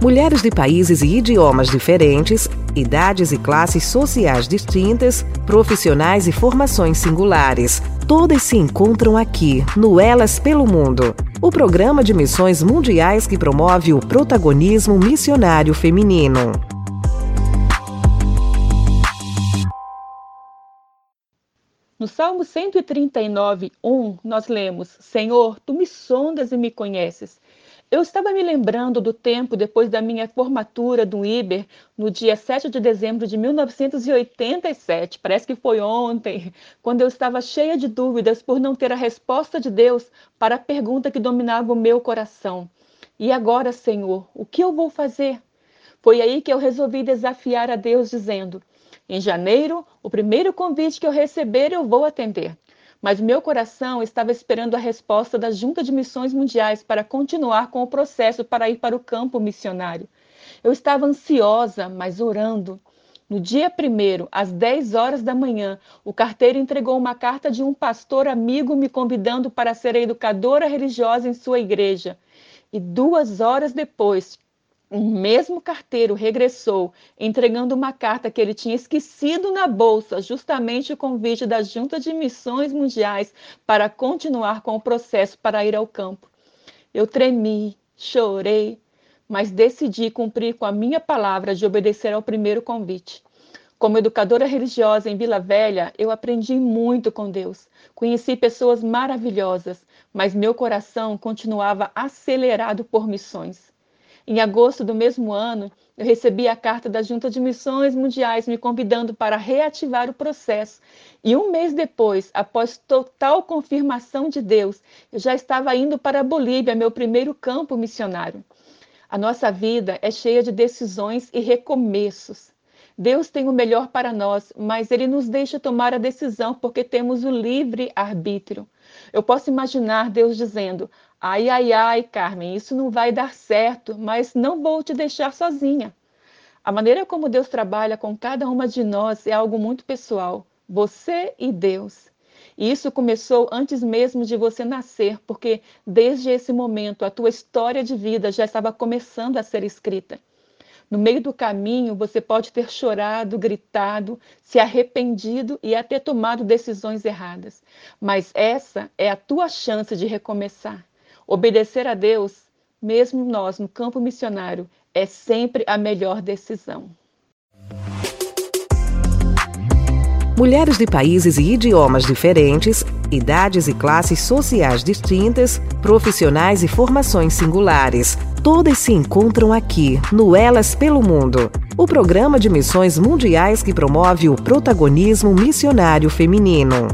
Mulheres de países e idiomas diferentes, idades e classes sociais distintas, profissionais e formações singulares. Todas se encontram aqui, no Elas pelo Mundo, o programa de missões mundiais que promove o protagonismo missionário feminino. No Salmo 139, 1, nós lemos: Senhor, tu me sondas e me conheces. Eu estava me lembrando do tempo depois da minha formatura do IBER, no dia 7 de dezembro de 1987, parece que foi ontem, quando eu estava cheia de dúvidas por não ter a resposta de Deus para a pergunta que dominava o meu coração. E agora, Senhor, o que eu vou fazer? Foi aí que eu resolvi desafiar a Deus, dizendo: Em janeiro, o primeiro convite que eu receber, eu vou atender mas meu coração estava esperando a resposta da Junta de Missões Mundiais para continuar com o processo para ir para o campo missionário. Eu estava ansiosa, mas orando. No dia primeiro, às 10 horas da manhã, o carteiro entregou uma carta de um pastor amigo me convidando para ser educadora religiosa em sua igreja. E duas horas depois, o mesmo carteiro regressou, entregando uma carta que ele tinha esquecido na bolsa, justamente o convite da Junta de Missões Mundiais para continuar com o processo para ir ao campo. Eu tremi, chorei, mas decidi cumprir com a minha palavra de obedecer ao primeiro convite. Como educadora religiosa em Vila Velha, eu aprendi muito com Deus. Conheci pessoas maravilhosas, mas meu coração continuava acelerado por missões. Em agosto do mesmo ano, eu recebi a carta da Junta de Missões Mundiais me convidando para reativar o processo. E um mês depois, após total confirmação de Deus, eu já estava indo para a Bolívia, meu primeiro campo missionário. A nossa vida é cheia de decisões e recomeços. Deus tem o melhor para nós, mas Ele nos deixa tomar a decisão porque temos o livre arbítrio. Eu posso imaginar Deus dizendo: Ai, ai, ai, Carmen, isso não vai dar certo, mas não vou te deixar sozinha. A maneira como Deus trabalha com cada uma de nós é algo muito pessoal, você e Deus. E isso começou antes mesmo de você nascer, porque desde esse momento a tua história de vida já estava começando a ser escrita. No meio do caminho, você pode ter chorado, gritado, se arrependido e até tomado decisões erradas. Mas essa é a tua chance de recomeçar. Obedecer a Deus, mesmo nós no campo missionário, é sempre a melhor decisão. Mulheres de países e idiomas diferentes, idades e classes sociais distintas, profissionais e formações singulares. Todas se encontram aqui, no Elas pelo Mundo, o programa de missões mundiais que promove o protagonismo missionário feminino.